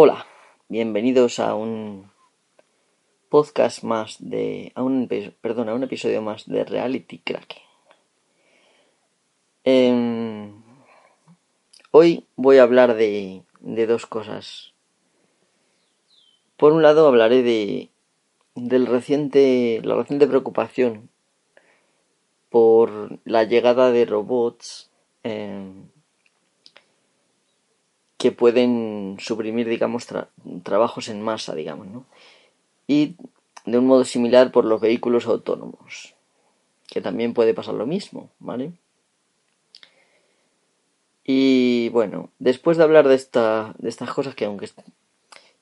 Hola, bienvenidos a un podcast más de. a un, un episodio más de Reality Cracking. Em, hoy voy a hablar de, de dos cosas. Por un lado hablaré de del reciente la reciente preocupación por la llegada de robots em, que pueden suprimir, digamos, trabajos en masa, digamos, ¿no? Y de un modo similar por los vehículos autónomos, que también puede pasar lo mismo, ¿vale? Y bueno, después de hablar de, esta, de estas cosas que aunque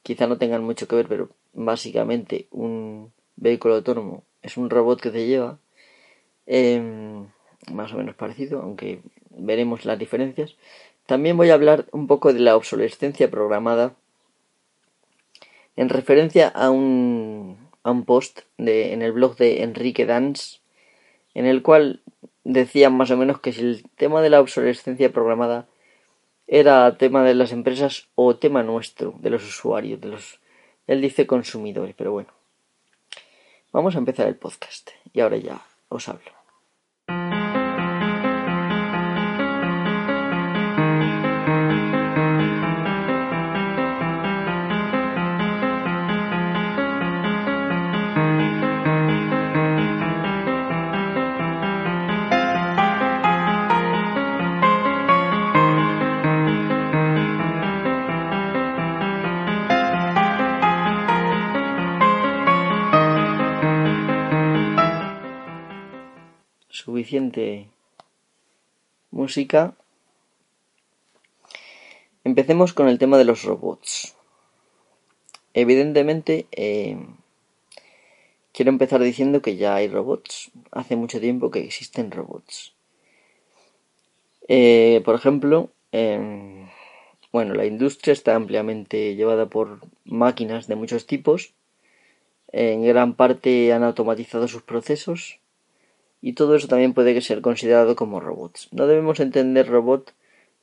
quizá no tengan mucho que ver, pero básicamente un vehículo autónomo es un robot que te lleva, em, más o menos parecido, aunque veremos las diferencias. También voy a hablar un poco de la obsolescencia programada en referencia a un, a un post en el blog de Enrique Dans en el cual decían más o menos que si el tema de la obsolescencia programada era tema de las empresas o tema nuestro, de los usuarios, de los, él dice consumidores, pero bueno. Vamos a empezar el podcast y ahora ya os hablo. Música. Empecemos con el tema de los robots. Evidentemente, eh, quiero empezar diciendo que ya hay robots. Hace mucho tiempo que existen robots. Eh, por ejemplo, em, bueno, la industria está ampliamente llevada por máquinas de muchos tipos. En gran parte han automatizado sus procesos y todo eso también puede ser considerado como robots. No debemos entender robot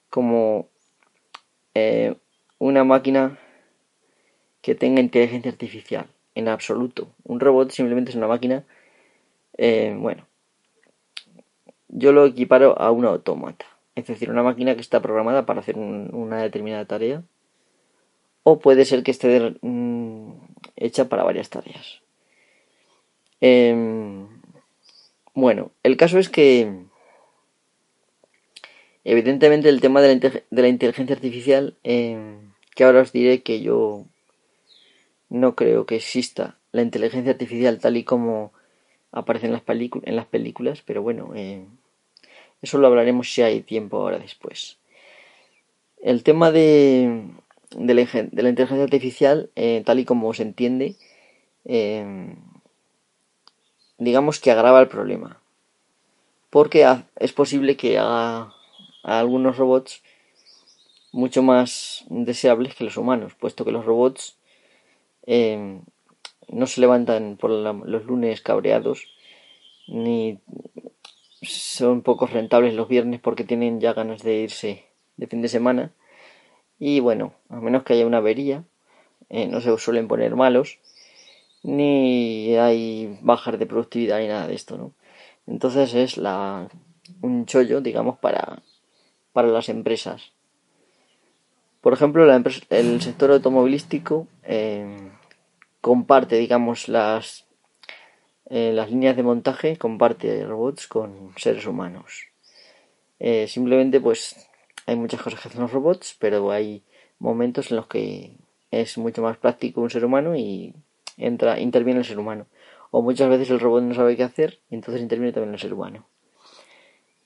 como eh, una máquina que tenga inteligencia artificial, en absoluto. Un robot simplemente es una máquina, eh, bueno, yo lo equiparo a una autómata, es decir, una máquina que está programada para hacer una determinada tarea, o puede ser que esté mm, hecha para varias tareas. Em, bueno, el caso es que evidentemente el tema de la, inteligencia artificial, em, que ahora os diré que yo no creo que exista la inteligencia artificial tal y como aparece en las, películas, pero bueno, em, eso lo hablaremos si hay tiempo ahora después. El tema de, de, la, inteligencia artificial, eh, tal y como se entiende, em, digamos que agrava el problema. Porque es posible que haga a algunos robots mucho más deseables que los humanos, puesto que los robots em, no se levantan por los lunes cabreados, ni son poco rentables los viernes porque tienen ya ganas de irse de fin de semana. Y bueno, a menos que haya una avería, eh, no se suelen poner malos ni hay bajas de productividad ni nada de esto, ¿no? Entonces es la, un chollo, digamos, para, para las empresas. Por ejemplo, el sector automovilístico eh, comparte, digamos, las, eh, las líneas de montaje, comparte robots con seres humanos. Eh, simplemente, pues, hay muchas cosas que hacen los robots, pero hay momentos en los que es mucho más práctico un ser humano y entra, interviene el ser humano. O muchas veces el robot no sabe qué hacer y entonces interviene también el ser humano.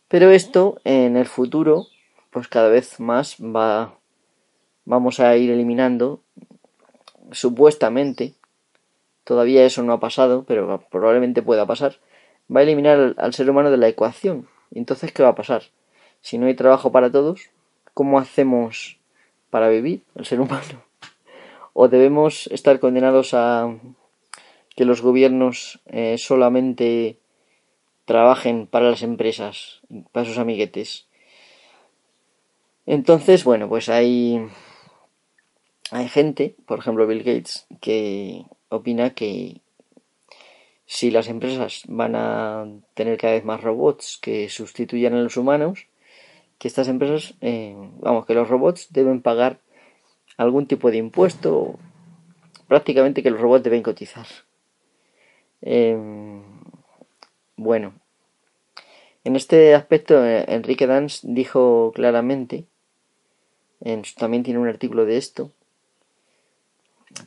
Pero esto en el futuro, pues cada vez más va, vamos a ir eliminando, supuestamente, todavía eso no ha pasado, pero probablemente pueda pasar, va a eliminar al, ser humano de la ecuación. Entonces, ¿qué va a pasar? Si no hay trabajo para todos, ¿cómo hacemos para vivir el ser humano? O debemos estar condenados a que los gobiernos eh, solamente trabajen para las empresas, para sus amiguetes. Entonces, bueno, pues hay hay gente, por ejemplo Bill Gates, que opina que si las empresas van a tener cada vez más robots que sustituyan a los humanos, que estas empresas, eh, vamos, que los robots deben pagar algún tipo de impuesto, prácticamente que los robots deben cotizar. Em, bueno, en este aspecto eh, Enrique Dans dijo claramente, en, también tiene un artículo de esto,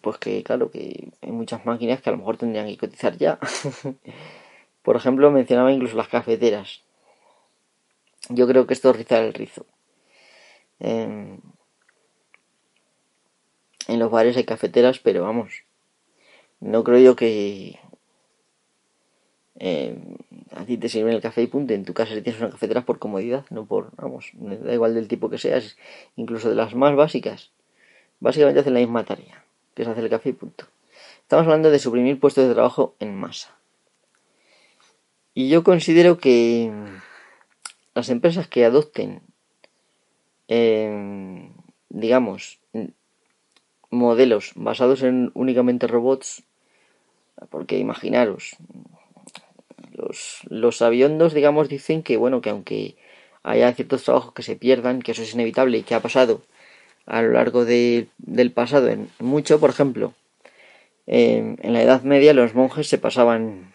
pues que claro, que hay muchas máquinas que a lo mejor tendrían que cotizar ya. Por ejemplo, mencionaba incluso las cafeteras. Yo creo que esto es rizar el rizo. En los bares hay cafeteras, pero vamos, no creo yo que eh, a ti te sirven el café y punto. En tu casa si tienes una cafetera por comodidad, no por, vamos, da igual del tipo que seas, incluso de las más básicas. Básicamente hacen la misma tarea que es hacer el café y punto. Estamos hablando de suprimir puestos de trabajo en masa. Y yo considero que las empresas que adopten, eh, digamos, modelos basados en únicamente robots, porque imaginaros, los, los digamos, dicen que, bueno, que aunque haya ciertos trabajos que se pierdan, que eso es inevitable y que ha pasado a lo largo del pasado en mucho. Por ejemplo, en la Edad Media los monjes se pasaban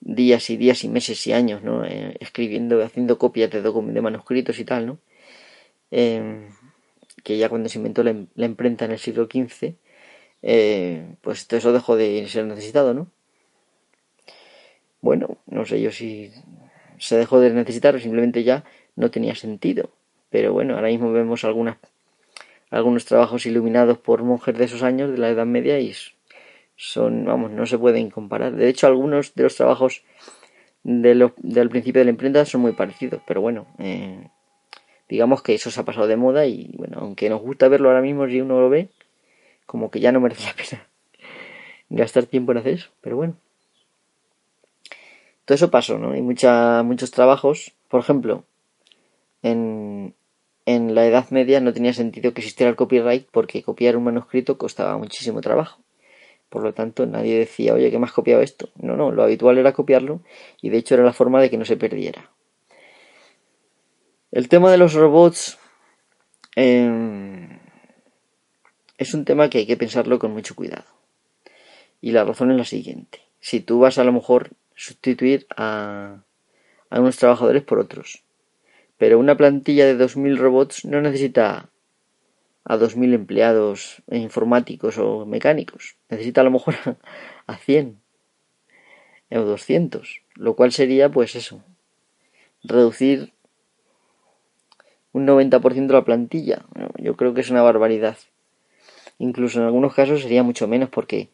días y días y meses y años, ¿no? Eh, escribiendo, haciendo copias de, de manuscritos y tal, ¿no? Em, que ya cuando se inventó la, imprenta en el siglo XV, eh, pues todo eso dejó de ser necesitado, ¿no? Bueno, no sé yo si se dejó de necesitar o simplemente ya no tenía sentido. Pero bueno, ahora mismo vemos algunas algunos trabajos iluminados por monjes de esos años, de la Edad Media, y son, vamos, no se pueden comparar. De hecho, algunos de los trabajos de del principio de la imprenta son muy parecidos, pero bueno, eh, digamos que eso se ha pasado de moda y bueno, aunque nos gusta verlo ahora mismo, si uno lo ve, como que ya no merece la pena gastar tiempo en hacer eso, pero bueno. Todo eso pasó, ¿no? Hay mucha, muchos trabajos, por ejemplo, en, en la Edad Media no tenía sentido que existiera el copyright porque copiar un manuscrito costaba muchísimo trabajo. Por lo tanto, nadie decía, oye, ¿qué has copiado esto? No, no, lo habitual era copiarlo y de hecho era la forma de que no se perdiera. El tema de los robots em, es un tema que hay que pensarlo con mucho cuidado. Y la razón es la siguiente. Si tú vas a lo mejor sustituir a, a unos trabajadores por otros, pero una plantilla de 2.000 robots no necesita a 2.000 empleados informáticos o mecánicos. Necesita a lo mejor a 100 o 200. Lo cual sería, pues eso, reducir un 90% de la plantilla. Yo creo que es una barbaridad. Incluso en algunos casos sería mucho menos porque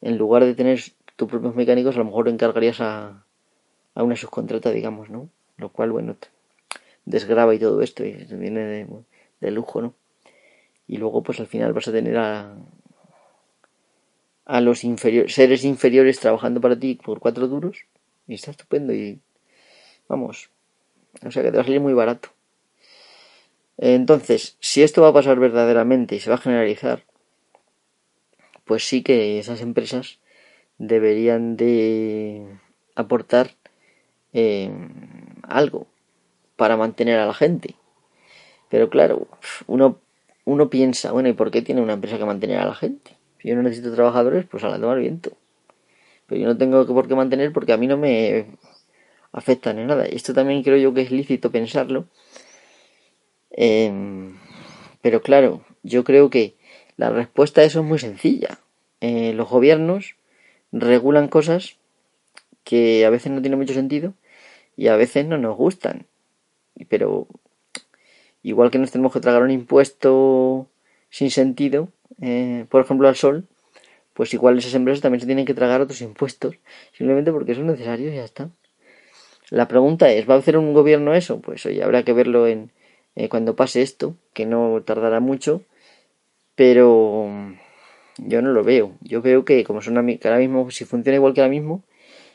en lugar de tener tus propios mecánicos, a lo mejor encargarías a, a una subcontrata, digamos, ¿no? Lo cual, bueno, desgraba y todo esto y viene de, lujo, ¿no? Y luego pues al final vas a tener a, a los seres inferiores trabajando para ti por cuatro duros y está estupendo y vamos, o sea que te va a salir muy barato. Entonces, si esto va a pasar verdaderamente y se va a generalizar, pues sí que esas empresas deberían de aportar eh, algo para mantener a la gente. Pero claro, uno, uno piensa, bueno, ¿y por qué tiene una empresa que mantener a la gente? Si yo no necesito trabajadores, pues a la tomar viento. Pero yo no tengo por qué mantener porque a mí no me afecta ni nada. Esto también creo yo que es lícito pensarlo. Em, pero claro, yo creo que la respuesta a eso es muy sencilla. Eh, los gobiernos regulan cosas que a veces no tienen mucho sentido y a veces no nos gustan pero igual que nos tenemos que tragar un impuesto sin sentido, eh, por ejemplo al sol, pues igual esas empresas también se tienen que tragar otros impuestos, simplemente porque son necesarios y ya está. La pregunta es, ¿va a hacer un gobierno eso? Pues oye, habrá que verlo en eh, cuando pase esto, que no tardará mucho, pero yo no lo veo. Yo veo que como son que ahora mismo, si funciona igual que ahora mismo,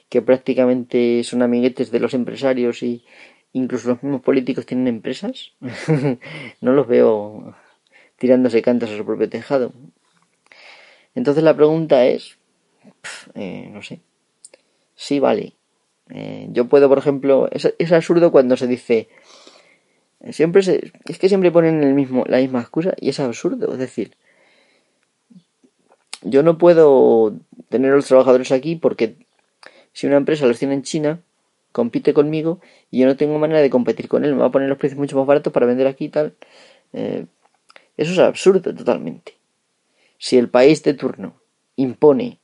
que prácticamente son amiguetes de los empresarios y, incluso los mismos políticos tienen empresas, no los veo tirándose cantos a su propio tejado. Entonces la pregunta es, eh, no sé, sí vale. Eh, yo puedo, por ejemplo, es, absurdo cuando se dice, siempre se, es que siempre ponen el mismo, la misma excusa y es absurdo, es decir, yo no puedo tener a los trabajadores aquí porque si una empresa los tiene en China, compite conmigo y yo no tengo manera de competir con él, me va a poner los precios mucho más baratos para vender aquí y tal. Eh, eso es absurdo totalmente. Si el país de turno impone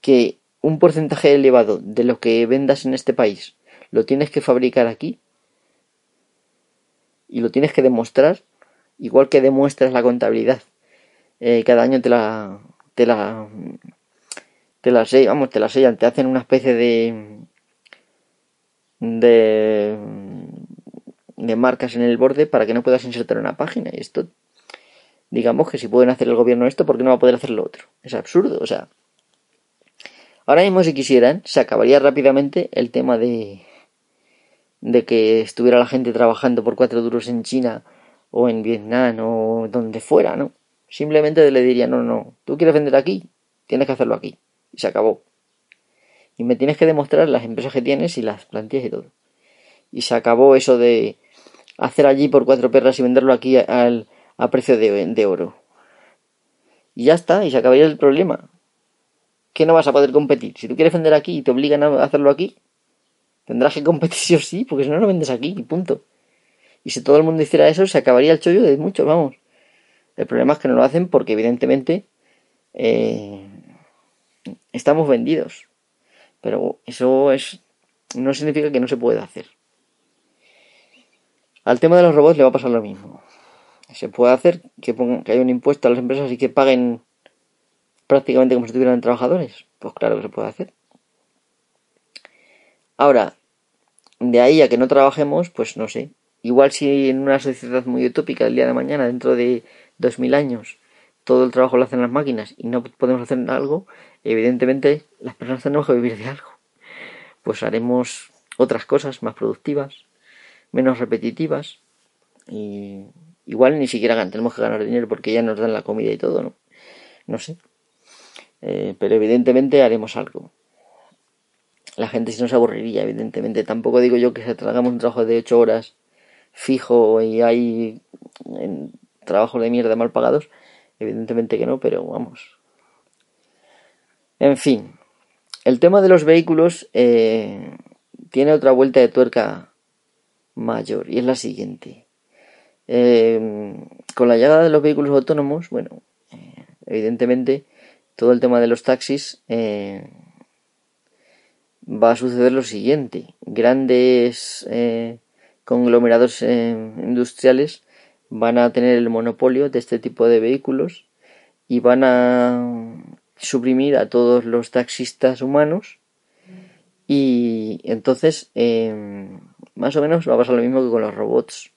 que un porcentaje elevado de lo que vendas en este país lo tienes que fabricar aquí y lo tienes que demostrar, igual que demuestras la contabilidad. Eh, cada año te la, te la, te la vamos, te la sellan, te hacen una especie de, de, de marcas en el borde para que no puedas insertar una página. Y esto, digamos que si pueden hacer el gobierno esto, ¿por qué no va a poder hacer lo otro? Es absurdo, o sea. Ahora mismo, si quisieran, se acabaría rápidamente el tema de, de que estuviera la gente trabajando por cuatro duros en China o en Vietnam o donde fuera, ¿no? Simplemente le diría, no, no, tú quieres vender aquí, tienes que hacerlo aquí. Y se acabó. Y me tienes que demostrar las empresas que tienes y las plantillas y todo. Y se acabó eso de hacer allí por cuatro perras y venderlo aquí al, a precio de, de oro. Y ya está, y se acabaría el problema. Que no vas a poder competir. Si tú quieres vender aquí y te obligan a hacerlo aquí, tendrás que competir sí o sí, porque si no, no vendes aquí, y punto. Y si todo el mundo hiciera eso, se acabaría el chollo de muchos, vamos. El problema es que no lo hacen porque evidentemente eh, estamos vendidos. Pero eso es no significa que no se pueda hacer. Al tema de los robots le va a pasar lo mismo. Se puede hacer que, que haya un impuesto a las empresas y que paguen prácticamente como si tuvieran trabajadores. Pues claro que se puede hacer. Ahora, de ahí a que no trabajemos, pues no sé. Igual si en una sociedad muy utópica el día de mañana, dentro de dos mil años, todo el trabajo lo hacen las máquinas y no podemos hacer algo, evidentemente las personas tenemos que vivir de algo. Pues haremos otras cosas más productivas, menos repetitivas y igual ni siquiera tenemos que ganar dinero porque ya nos dan la comida y todo, ¿no? No sé. Eh, pero evidentemente haremos algo. La gente si no se aburriría, evidentemente. Tampoco digo yo que se tragamos un trabajo de 8 horas fijo y hay trabajos de mierda mal pagados. Evidentemente que no, pero vamos. En fin, el tema de los vehículos eh, tiene otra vuelta de tuerca mayor y es la siguiente. Eh, con la llegada de los vehículos autónomos, bueno, eh, evidentemente todo el tema de los taxis va a suceder lo siguiente. Grandes conglomerados industriales van a tener el monopolio de este tipo de vehículos y van a suprimir a todos los taxistas humanos y entonces em, más o menos va a pasar lo mismo que con los robots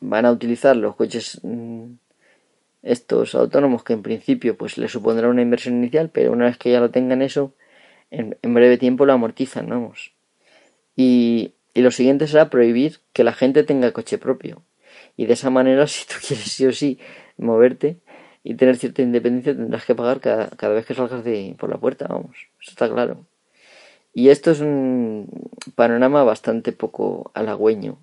van a utilizar los coches mm, estos autónomos que en principio pues les supondrá una inversión inicial pero una vez que ya lo tengan eso en, breve tiempo lo amortizan vamos y, y lo siguiente será prohibir que la gente tenga coche propio y de esa manera si tú quieres sí o sí moverte y tener cierta independencia tendrás que pagar cada, cada vez que salgas de, por la puerta, vamos, eso está claro. Y esto es un panorama bastante poco halagüeño.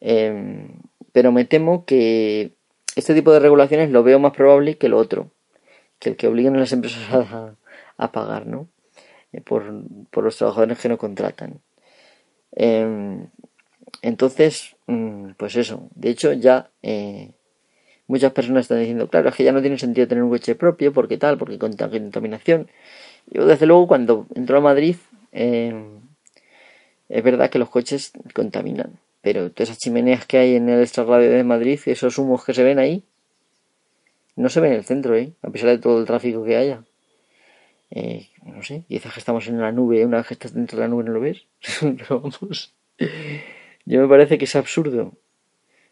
Em, pero me temo que este tipo de regulaciones lo veo más probable que lo otro, que el que obliguen a las empresas a, a pagar, ¿no? Eh, por, por, los trabajadores que no contratan. Em, entonces, mm, pues eso. De hecho, ya eh, muchas personas están diciendo, claro, es que ya no tiene sentido tener un coche propio, porque tal, porque contaminación. Yo, desde luego, cuando entró a Madrid, eh, es verdad que los coches contaminan, pero todas esas chimeneas que hay en el extrarradio de Madrid, esos humos que se ven ahí, no se ven en el centro, ¿eh? a pesar de todo el tráfico que haya. Eh, no sé, dices que estamos en la nube, una vez que estás dentro de la nube no lo ves. pero vamos. Yo me parece que es absurdo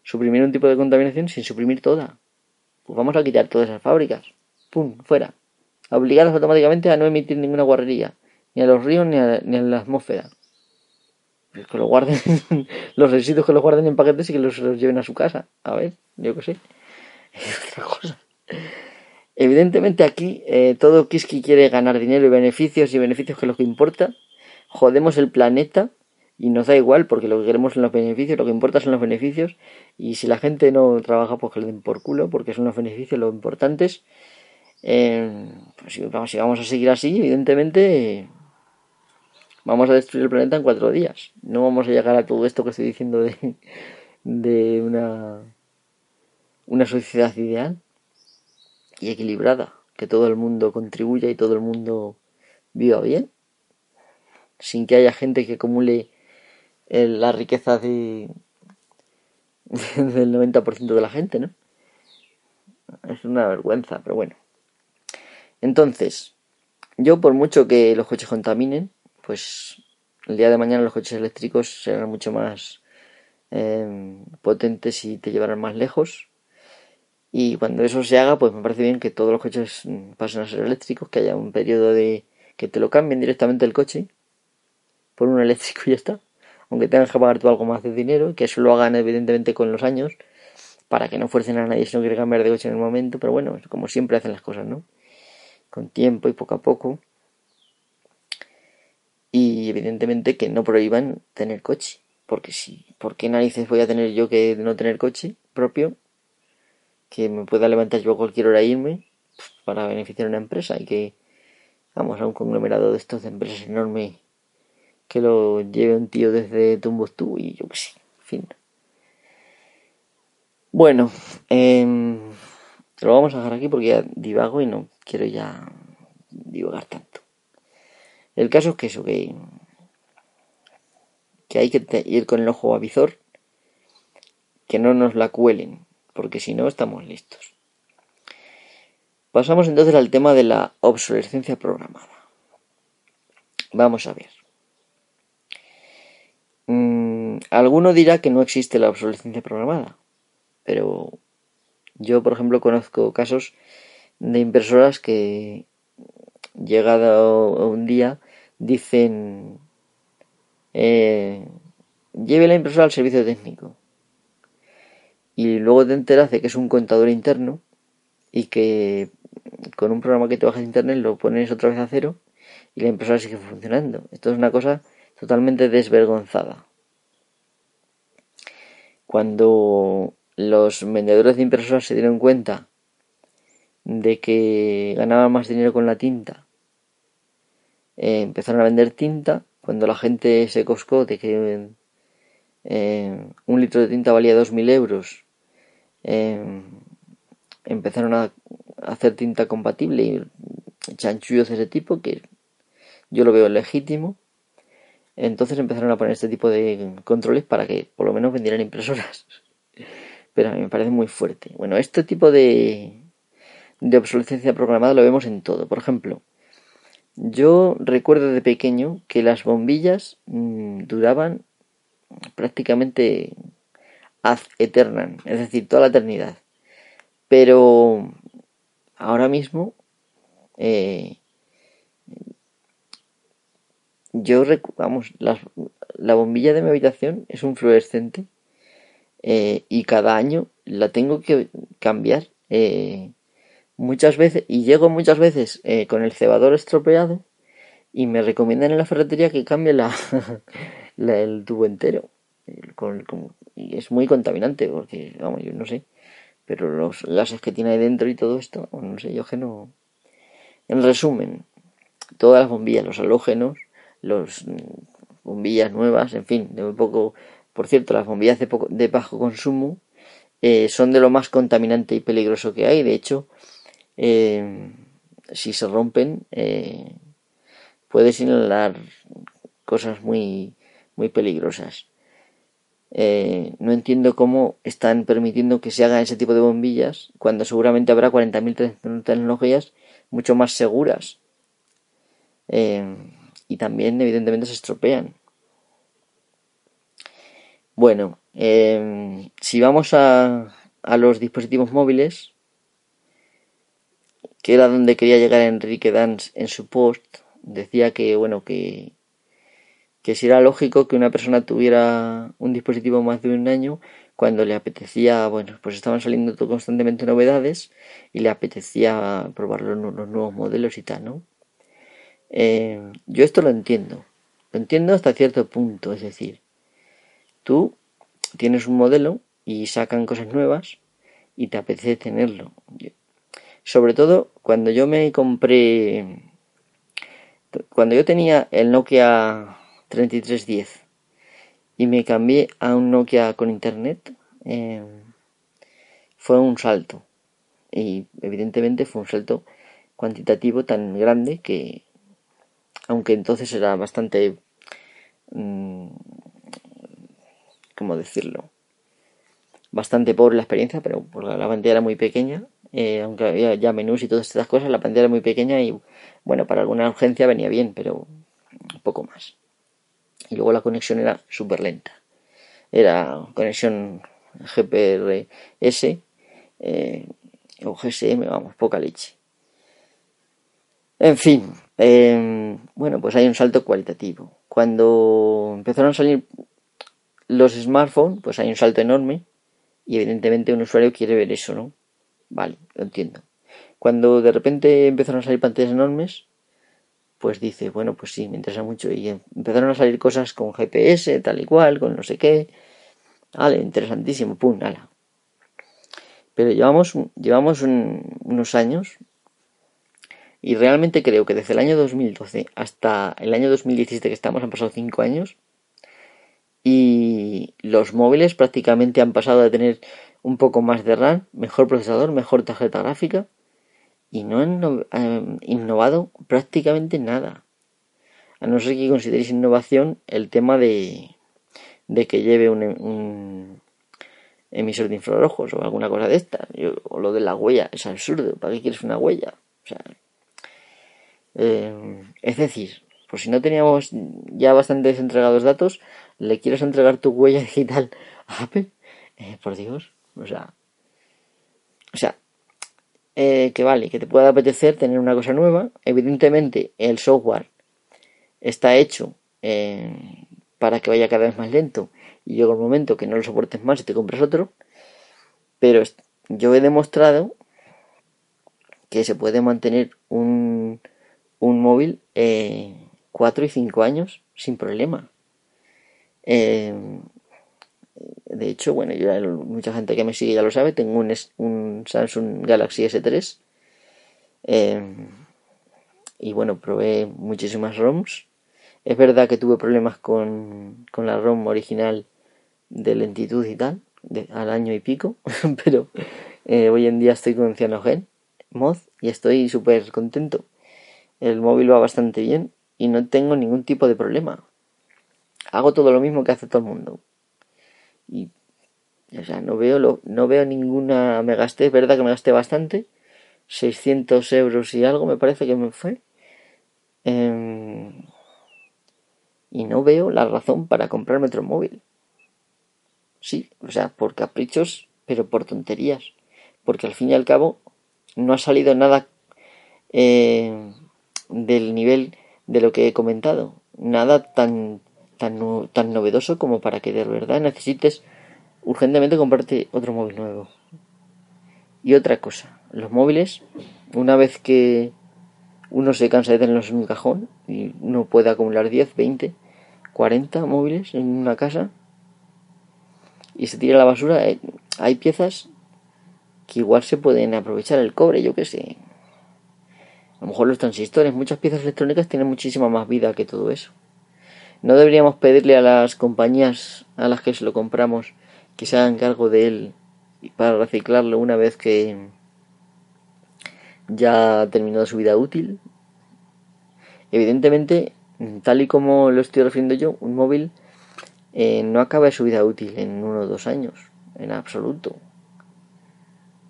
suprimir un tipo de contaminación sin suprimir toda. Pues vamos a quitar todas esas fábricas. ¡Pum! Fuera. Obligadas automáticamente a no emitir ninguna guarrería. Ni a los ríos ni a, ni a la atmósfera. pues que lo guarden, los residuos que los guarden en paquetes y que los, lleven a su casa. A ver, yo qué sé. otra cosa. Evidentemente aquí eh, todo Kiski quiere ganar dinero y beneficios y beneficios que es lo que importa. Jodemos el planeta y nos da igual porque lo que queremos son los beneficios, lo que importa son los beneficios y si la gente no trabaja pues que le den por culo porque son los beneficios lo importantes. Eh, pues si vamos, si vamos a seguir así, evidentemente vamos a destruir el planeta en cuatro días. No vamos a llegar a todo esto que estoy diciendo de, de una, una sociedad ideal y equilibrada, que todo el mundo contribuya y todo el mundo viva bien, sin que haya gente que acumule eh, la riqueza de, del 90% de la gente, ¿no? Es una vergüenza, pero bueno. Entonces, yo por mucho que los coches contaminen, pues el día de mañana los coches eléctricos serán mucho más em, potentes y te llevarán más lejos. Y cuando eso se haga, pues me parece bien que todos los coches mm, pasen a ser eléctricos, que haya un periodo de que te lo cambien directamente el coche por un eléctrico y ya está. Aunque tengas que pagar tú algo más de dinero, que eso lo hagan evidentemente con los años, para que no fuercen a nadie si no quiere cambiar de coche en el momento, pero bueno, como siempre hacen las cosas, ¿no? Con tiempo y poco a poco y evidentemente que no prohíban tener coche. Porque si, ¿por qué narices voy a tener yo que no tener coche propio? Que me pueda levantar yo a cualquier hora e irme pues, para beneficiar a una empresa y que, vamos, a un conglomerado de estos de empresas enorme que lo lleve un tío desde Tumbuktu y yo qué sé, en fin. Bueno, eh, lo vamos a dejar aquí porque ya divago y no quiero ya divagar tanto. El caso es que eso, que, que hay que ir con el ojo avizor, que no nos la cuelen, porque si no estamos listos. Pasamos entonces al tema de la obsolescencia programada. Vamos a ver. Mm, alguno dirá que no existe la obsolescencia programada, pero yo, por ejemplo, conozco casos de impresoras que llegado un día dicen eh, lleve la impresora al servicio técnico y luego te enteras de que es un contador interno y que con un programa que te bajas de internet lo pones otra vez a cero y la impresora sigue funcionando. Esto es una cosa totalmente desvergonzada. Cuando los vendedores de impresoras se dieron cuenta de que ganaban más dinero con la tinta eh, empezaron a vender tinta cuando la gente se coscó de que eh, un litro de tinta valía 2.000 euros. Eh, empezaron a hacer tinta compatible y chanchullos de ese tipo que yo lo veo legítimo. Entonces empezaron a poner este tipo de controles para que por lo menos vendieran impresoras. Pero a mí me parece muy fuerte. Bueno, este tipo de, de obsolescencia programada lo vemos en todo. Por ejemplo, yo recuerdo de pequeño que las bombillas mm, duraban prácticamente ad es decir, toda la eternidad. Pero ahora mismo eh, yo vamos, la, la, bombilla de mi habitación es un fluorescente eh, y cada año la tengo que cambiar eh, muchas veces y llego muchas veces con el cebador estropeado y me recomiendan en la ferretería que cambie la, el tubo entero y es muy contaminante porque vamos yo no sé. Pero los gases que tiene ahí dentro y todo esto no sé yo que no. En resumen todas las bombillas los halógenos los mm, bombillas nuevas en fin de muy poco por cierto las bombillas de, poco, de bajo consumo eh, son de lo más contaminante y peligroso que hay. De hecho eh, si se rompen, eh, puedes inhalar cosas muy, muy peligrosas. Eh, no entiendo cómo están permitiendo que se hagan ese tipo de bombillas cuando seguramente habrá 40.000 tecnologías mucho más seguras. y también, evidentemente, se estropean. Bueno, si vamos a, a los dispositivos móviles, que era donde quería llegar Enrique Dance en su post, decía que bueno que que si era lógico que una persona tuviera un dispositivo más de un año cuando le apetecía, bueno, pues estaban saliendo constantemente novedades y le apetecía probar los, nuevos modelos y tal, ¿no? Eh, yo esto lo entiendo, lo entiendo hasta cierto punto, es decir, tú tienes un modelo y sacan cosas nuevas y te apetece tenerlo. Sobre todo cuando yo me compré, cuando yo tenía el Nokia 3310 y me cambié a un Nokia con internet, eh, fue un salto. Y evidentemente fue un salto cuantitativo tan grande que, aunque entonces era bastante, mm, ¿cómo decirlo? Bastante pobre la experiencia, pero por la pantalla era muy pequeña, eh, aunque había ya menús y todas estas cosas, la pantalla era muy pequeña y, bueno, para alguna urgencia venía bien, pero poco más y luego la conexión era súper lenta. Era conexión GPRS eh, o GSM, vamos, poca leche. En fin, em, bueno, pues hay un salto cualitativo. Cuando empezaron a salir los smartphones, pues hay un salto enorme y evidentemente un usuario quiere ver eso, ¿no? Vale, lo entiendo. Cuando de repente empezaron a salir pantallas enormes, pues dice, bueno, pues sí, me interesa mucho. Y empezaron a salir cosas con GPS, tal y cual, con no sé qué. Vale, interesantísimo, pum, ala. Pero llevamos, llevamos unos años y realmente creo que desde el año 2012 hasta el año 2017 que estamos han pasado 5 años y los móviles prácticamente han pasado de tener un poco más de RAM, mejor procesador, mejor tarjeta gráfica y no han eh, innovado prácticamente nada. A no ser que consideréis innovación el tema de, de que lleve un, emisor de infrarrojos o alguna cosa de esta. o lo de la huella, es absurdo. ¿Para qué quieres una huella? O sea, eh, es decir, por si no teníamos ya bastante entregados datos, le quieres entregar tu huella digital a Apple, eh, por Dios, o sea, o sea, eh, que vale, que te pueda apetecer tener una cosa nueva. Evidentemente, el software está hecho eh, para que vaya cada vez más lento y llega el momento que no lo soportes más y te compras otro. Pero yo he demostrado que se puede mantener un, un móvil eh, 4 y 5 años sin problema. Eh, de hecho, bueno, yo, mucha gente que me sigue ya lo sabe, tengo un, un Samsung Galaxy S3. Em, y bueno, probé muchísimas ROMs. Es verdad que tuve problemas con, con la ROM original de lentitud y tal, de, al año y pico, pero eh, hoy en día estoy con Cyanogen Mod y estoy súper contento. El móvil va bastante bien y no tengo ningún tipo de problema. Hago todo lo mismo que hace todo el mundo. Y, o sea, no veo, lo, no veo ninguna. Me gasté, es verdad que me gasté bastante. 600 euros y algo me parece que me fue. Em, y no veo la razón para comprarme otro móvil. Sí, o sea, por caprichos, pero por tonterías. Porque al fin y al cabo no ha salido nada eh, del nivel de lo que he comentado. Nada tan tan, tan novedoso como para que de verdad necesites urgentemente comprarte otro móvil nuevo. Y otra cosa, los móviles, una vez que uno se cansa de tenerlos en un cajón y uno puede acumular 10, 20, 40 móviles en una casa y se tira a la basura, eh, hay piezas que igual se pueden aprovechar el cobre, yo que sé. A lo mejor los transistores, muchas piezas electrónicas tienen muchísima más vida que todo eso. No deberíamos pedirle a las compañías a las que se lo compramos que se hagan cargo de él para reciclarlo una vez que ya ha terminado su vida útil. Evidentemente, tal y como lo estoy refiriendo yo, un móvil eh, no acaba su vida útil en uno o dos años, en absoluto.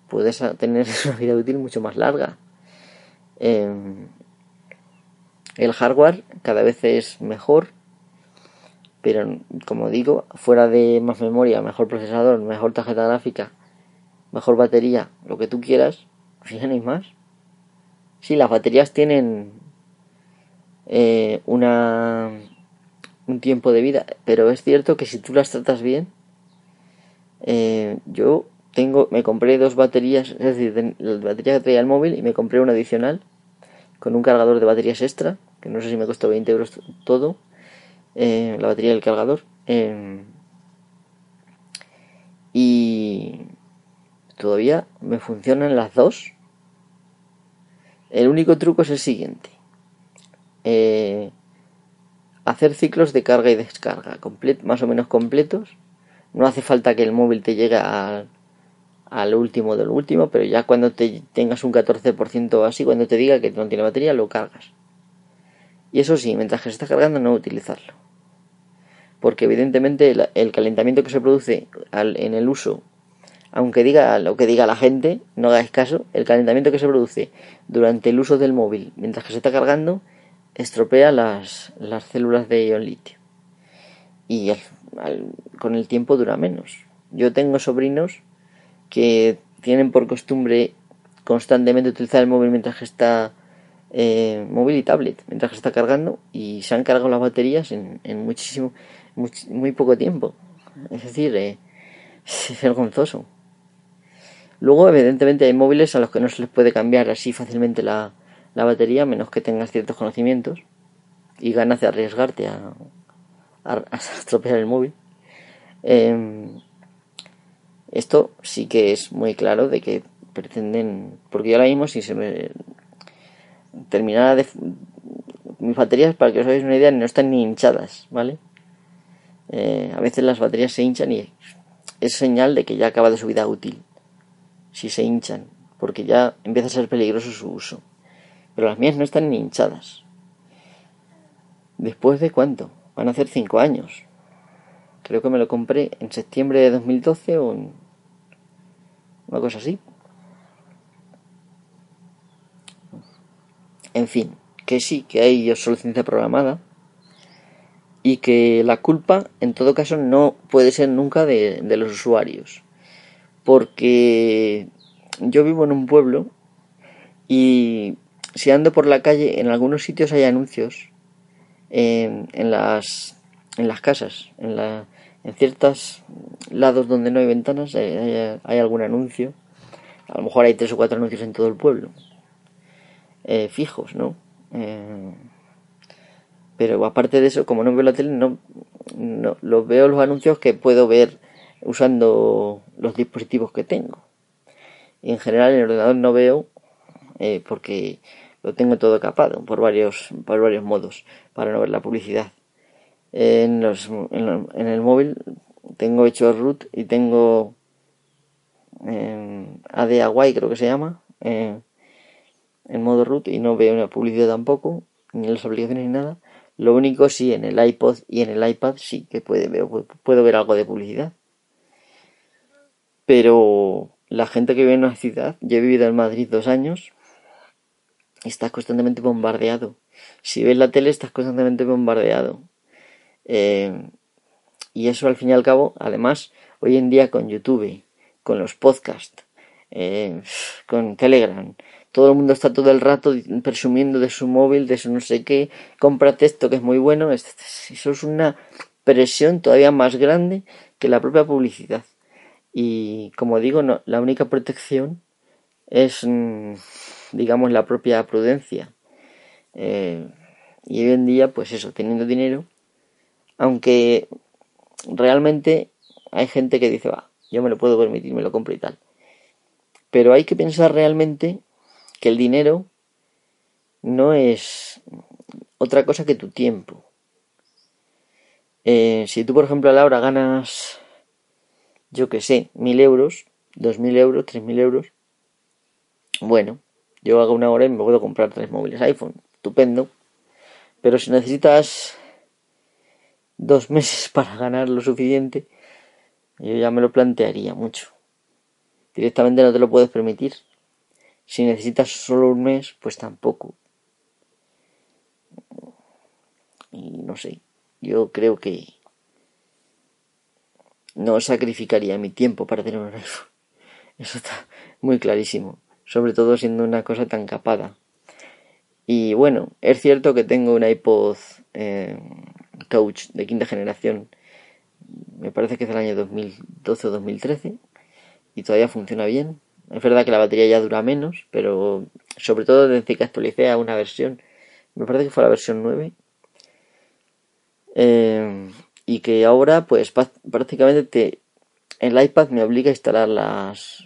Puedes tener una vida útil mucho más larga. Em, el hardware cada vez es mejor pero como digo, fuera de más memoria, mejor procesador, mejor tarjeta gráfica, mejor batería, lo que tú quieras, si no hay más. Sí, las baterías tienen eh, una un tiempo de vida, pero es cierto que si tú las tratas bien, eh, yo tengo, me compré dos baterías, es decir, la batería que traía el móvil y me compré una adicional con un cargador de baterías extra, que no sé si me costó 20 euros todo, eh, la batería del cargador. Eh, y todavía me funcionan las dos. El único truco es el siguiente. Eh, hacer ciclos de carga y descarga más o menos completos. No hace falta que el móvil te llegue al último del último, pero ya cuando te tengas un 14% así, cuando te diga que no tiene batería, lo cargas. Y eso sí, mientras que se está cargando, no utilizarlo. Porque evidentemente el, calentamiento que se produce en el uso, aunque diga lo que diga la gente, no hagáis caso, el calentamiento que se produce durante el uso del móvil mientras que se está cargando estropea las, las células de ion litio. Y con el tiempo dura menos. Yo tengo sobrinos que tienen por costumbre constantemente utilizar el móvil mientras que está eh, móvil y tablet mientras se está cargando y se han cargado las baterías en, muchísimo muy, poco tiempo es decir eh, es vergonzoso luego evidentemente hay móviles a los que no se les puede cambiar así fácilmente la, la batería, menos que tengas ciertos conocimientos y ganas de arriesgarte a, a, estropear el móvil. Em, esto sí que es muy claro de que pretenden, porque yo ahora mismo si se me terminara de... Mis baterías, para que os hagáis una idea, no están ni hinchadas, ¿vale? Eh, a veces las baterías se hinchan y es señal de que ya acaba de su vida útil. Si se hinchan, porque ya empieza a ser peligroso su uso. Pero las mías no están ni hinchadas. ¿Después de cuánto? Van a hacer cinco años. Creo que me lo compré en septiembre de 2012 o en una cosa así. En fin, que sí, que hay obsolescencia programada y que la culpa en todo caso no puede ser nunca de, de los usuarios. Porque yo vivo en un pueblo y si ando por la calle, en algunos sitios hay anuncios en, las, en las casas, en, la, en ciertos lados donde no hay ventanas hay, algún anuncio. A lo mejor hay tres o cuatro anuncios en todo el pueblo. Eh, fijos, ¿no? Eh, pero aparte de eso, como no veo la tele, no, no los veo los anuncios que puedo ver usando los dispositivos que tengo. Y en general en el ordenador no veo eh, porque lo tengo todo capado por varios, por varios modos para no ver la publicidad. En, los, en, el móvil tengo hecho root y tengo eh, AD creo que se llama eh, en modo root y no veo una publicidad tampoco ni las aplicaciones ni nada lo único sí en el iPod y en el iPad sí que puede, puedo ver algo de publicidad pero la gente que vive en una ciudad yo he vivido en Madrid dos años estás constantemente bombardeado. Si ves la tele, estás constantemente bombardeado. Eh, y eso al fin y al cabo, además, hoy en día con YouTube, con los podcasts, eh, con Telegram, todo el mundo está todo el rato presumiendo de su móvil, de su no sé qué, cómprate esto que es muy bueno. Eso es una presión todavía más grande que la propia publicidad. Y como digo, no, la única protección es... Mm, digamos, la propia prudencia. Eh, y hoy en día, pues eso, teniendo dinero, aunque realmente hay gente que dice, va, yo me lo puedo permitir, me lo compro y tal. Pero hay que pensar realmente que el dinero no es otra cosa que tu tiempo. Eh, si tú, por ejemplo, a la hora ganas, yo que sé, mil euros, dos mil euros, tres mil euros, bueno, yo hago una hora y me puedo comprar tres móviles iPhone. Estupendo. Pero si necesitas dos meses para ganar lo suficiente, yo ya me lo plantearía mucho. Directamente no te lo puedes permitir. Si necesitas solo un mes, pues tampoco. Y no sé, yo creo que no sacrificaría mi tiempo para tener un iPhone. Eso está muy clarísimo sobre todo siendo una cosa tan capada. Y bueno, es cierto que tengo un iPod, eh, Touch de quinta generación. Me parece que es del año 2012 o 2013 y todavía funciona bien. Es verdad que la batería ya dura menos, pero sobre todo desde que actualicé a una versión, me parece que fue la versión 9. Eh, y que ahora, pues prácticamente te, el iPad me obliga a instalar las.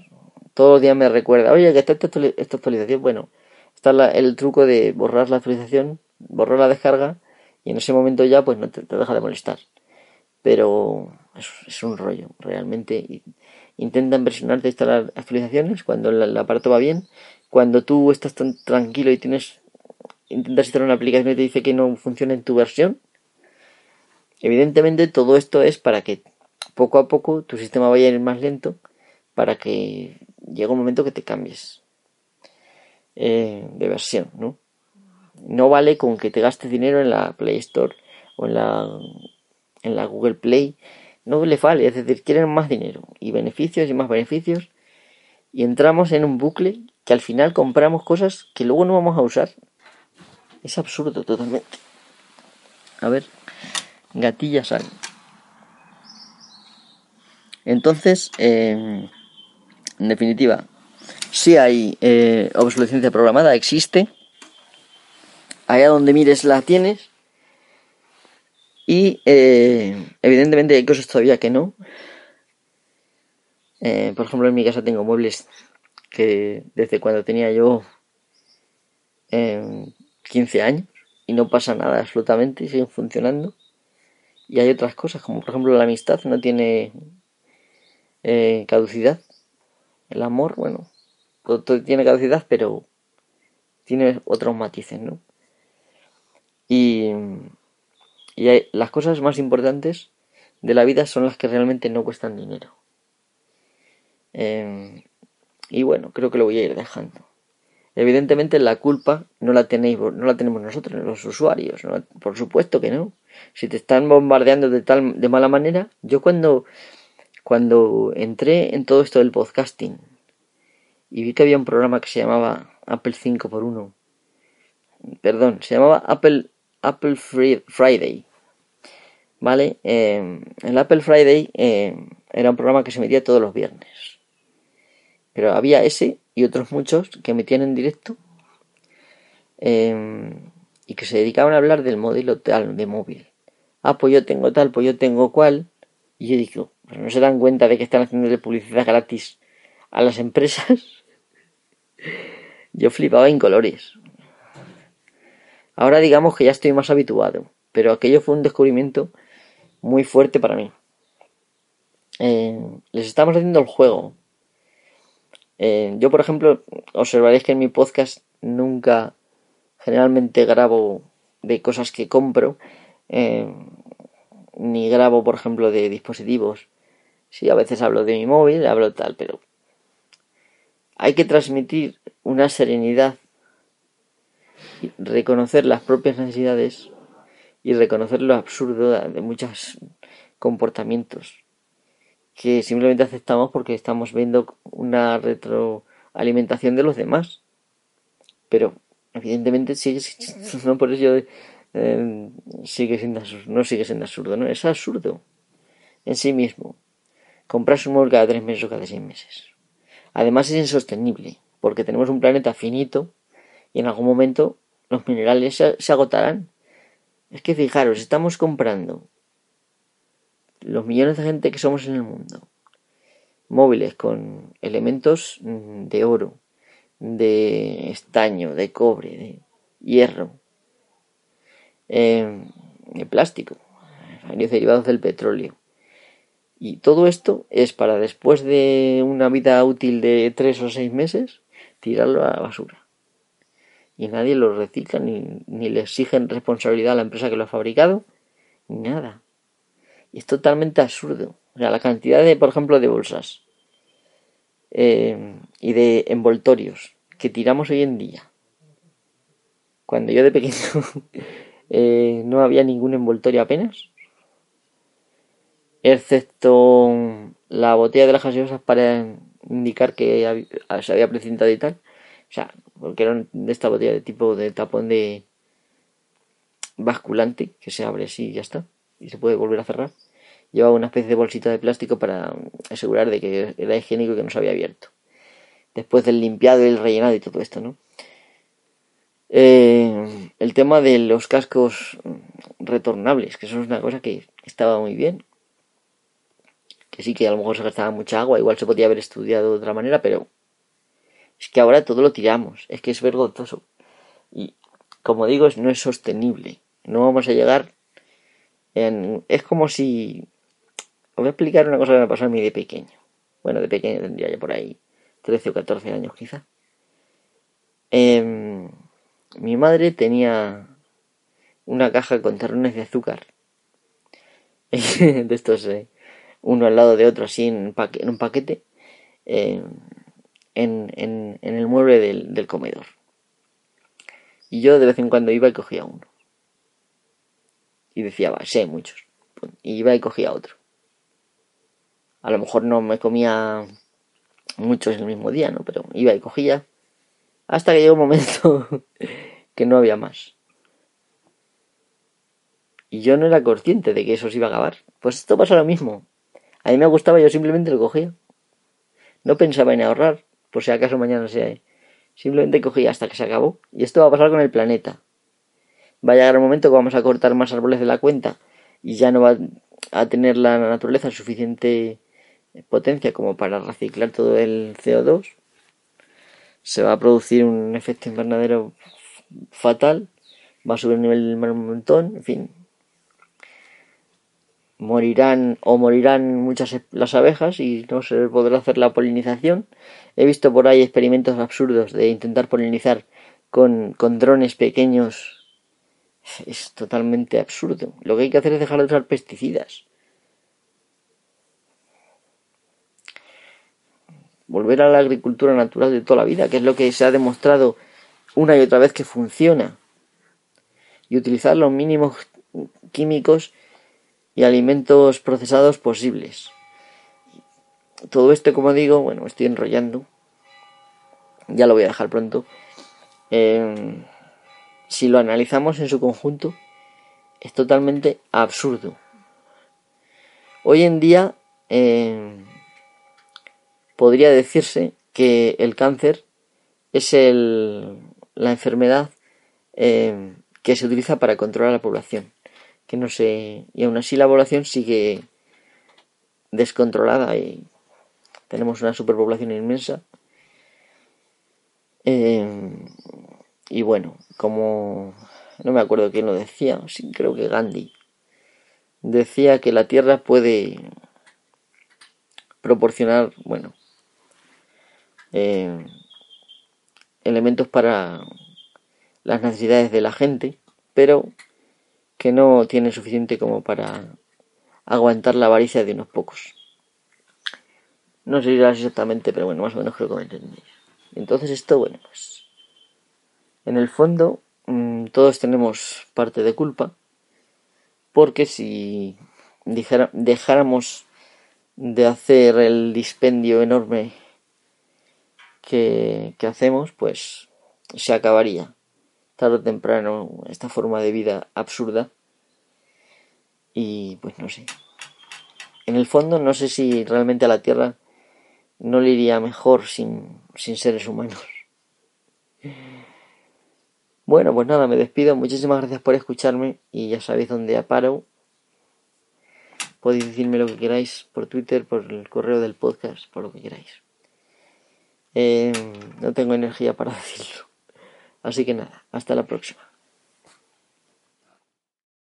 Todos los días me recuerda, oye, que está esta, actualización. Bueno, está el truco de borrar la actualización, borrar la descarga, y en ese momento ya, pues no te, deja de molestar. Pero es, es un rollo, realmente intentan presionarte a instalar actualizaciones cuando el, aparato va bien. Cuando tú estás tan tranquilo y tienes intentas instalar una aplicación y te dice que no funciona en tu versión. Evidentemente todo esto es para que poco a poco tu sistema vaya a ir más lento para que llegue un momento que te cambies eh, de versión, ¿no? No vale con que te gastes dinero en la Play Store o en la, en la Google Play no le vale, es decir, quieren más dinero y beneficios y más beneficios y entramos en un bucle que al final compramos cosas que luego no vamos a usar. Es absurdo totalmente. A ver, gatilla sal. Entonces, eh, en definitiva, si hay eh, obsolescencia programada, existe. Allá donde mires la tienes y eh, evidentemente hay cosas todavía que no. Eh, por ejemplo, en mi casa tengo muebles que desde cuando tenía yo 15 eh, años y no pasa nada absolutamente siguen funcionando. Y hay otras cosas, como por ejemplo la amistad no tiene caducidad. El amor, bueno, todo tiene caducidad, pero tiene otros matices, ¿no? Y y las cosas más importantes de la vida son las que realmente no cuestan dinero. Em, y bueno, creo que lo voy a ir dejando. Evidentemente la culpa no la tenéis, no la tenemos nosotros, los usuarios, por supuesto que no. Si te están bombardeando de tal de mala manera, yo cuando cuando entré en todo esto del podcasting y vi que había un programa que se llamaba Apple 5 x 1 perdón, se llamaba Apple Apple Friday ¿vale? Eh, el Apple Friday eh, era un programa que se emitía todos los viernes. Pero había ese y otros muchos que emitían en directo eh, y que se dedicaban a hablar del modelo tal de móvil. Ah, pues yo tengo tal, pues yo tengo cual. Y yo digo, pero no se dan cuenta de que están haciendo publicidad gratis a las empresas. yo flipaba en colores. Ahora digamos que ya estoy más habituado, pero aquello fue un descubrimiento muy fuerte para mí. Eh, les estamos haciendo el juego. Eh, yo, por ejemplo, observaréis que en mi podcast nunca generalmente grabo de cosas que compro, eh, ni grabo, por ejemplo, de dispositivos. Sí, a veces hablo de mi móvil, hablo tal, pero hay que transmitir una serenidad, reconocer las propias necesidades y reconocer lo absurdo de muchos comportamientos que simplemente aceptamos porque estamos viendo una retroalimentación de los demás. Pero evidentemente sigue no por eh, sigue siendo no sigue siendo absurdo, es absurdo en sí mismo. Comprarse un móvil cada tres meses o cada seis meses. Además es insostenible porque tenemos un planeta finito y en algún momento los minerales se agotarán es que fijaros, estamos comprando los millones de gente que somos en el mundo. Móviles con elementos mm, de oro, de estaño, de cobre, de hierro, em, de plástico, varios derivados del petróleo. Y todo esto es para después de una vida útil de tres o seis meses tirarlo a la basura y nadie lo recicla ni, ni le exigen responsabilidad a la empresa que lo ha fabricado, ni nada. Y es totalmente absurdo. O sea, la cantidad de, por ejemplo, de bolsas eh, y de envoltorios que tiramos hoy en día. Cuando yo de pequeño eh, no había ningún envoltorio apenas, excepto la botella de las gaseosas para indicar que se había precintado y tal. O sea, porque eran de esta botella de tipo de tapón de basculante que se abre así y ya está. Y se puede volver a cerrar. Llevaba una especie de bolsita de plástico para asegurar de que era higiénico y que no se había abierto. Después del limpiado y el rellenado y todo esto, ¿no? Eh, el tema de los cascos retornables, que eso es una cosa que estaba muy bien. Que sí que a lo mejor se gastaba mucha agua, igual se podía haber estudiado de otra manera, pero es que ahora todo lo tiramos, es que es vergonzoso. Y como digo, no es sostenible. No vamos a llegar en... Es como si... Os voy a explicar una cosa que me pasó a mí de pequeño. Bueno, de pequeño tendría ya por ahí 13 o 14 años quizá. Eh, mi madre tenía una caja con terrones de azúcar. de estos, eh, uno al lado de otro, así en, un paquete, eh, en, el mueble del, del comedor. Y yo de vez en cuando iba y cogía uno. Y decía, va, sí, hay muchos. Y iba y cogía otro. A lo mejor no me comía muchos el mismo día, ¿no? Pero iba y cogía hasta que llegó un momento que no había más. Y yo no era consciente de que eso se iba a acabar. Pues esto pasa lo mismo. A mí me gustaba, yo simplemente lo cogía. No pensaba en ahorrar, por si acaso mañana se... Simplemente cogía hasta que se acabó. Y esto va a pasar con el planeta. Va a llegar un momento que vamos a cortar más árboles de la cuenta y ya no va a tener la naturaleza suficiente potencia como para reciclar todo el CO2 se va a producir un efecto invernadero fatal, va a subir el nivel del mar un montón, en fin. Morirán o morirán muchas las abejas y no se podrá hacer la polinización. He visto por ahí experimentos absurdos de intentar polinizar con, con drones pequeños. Es totalmente absurdo. Lo que hay que hacer es dejar de usar pesticidas. volver a la agricultura natural de toda la vida, que es lo que se ha demostrado una y otra vez que funciona, y utilizar los mínimos químicos y alimentos procesados posibles. Todo esto, como digo, bueno, estoy enrollando, ya lo voy a dejar pronto. Eh, si lo analizamos en su conjunto, es totalmente absurdo. Hoy en día, eh, podría decirse que el cáncer es el, la enfermedad eh, que se utiliza para controlar la población. Que no se, y aún así la población sigue descontrolada y tenemos una superpoblación inmensa. Eh, y bueno, como no me acuerdo quién lo decía, sí, creo que Gandhi decía que la Tierra puede proporcionar, bueno, eh, elementos para las necesidades de la gente, pero que no tiene suficiente como para aguantar la avaricia de unos pocos. No sé exactamente, pero bueno, más o menos creo que me entendéis. Entonces esto, bueno, pues en el fondo mm, todos tenemos parte de culpa, porque si dejáramos de hacer el dispendio enorme que, hacemos, pues se acabaría tarde o temprano esta forma de vida absurda. Y pues no sé. En el fondo no sé si realmente a la Tierra no le iría mejor sin, sin seres humanos. Bueno, pues nada, me despido. Muchísimas gracias por escucharme y ya sabéis dónde aparo. Podéis decirme lo que queráis por Twitter, por el correo del podcast, por lo que queráis. Eh, no tengo energía para decirlo. Así que nada, hasta la próxima.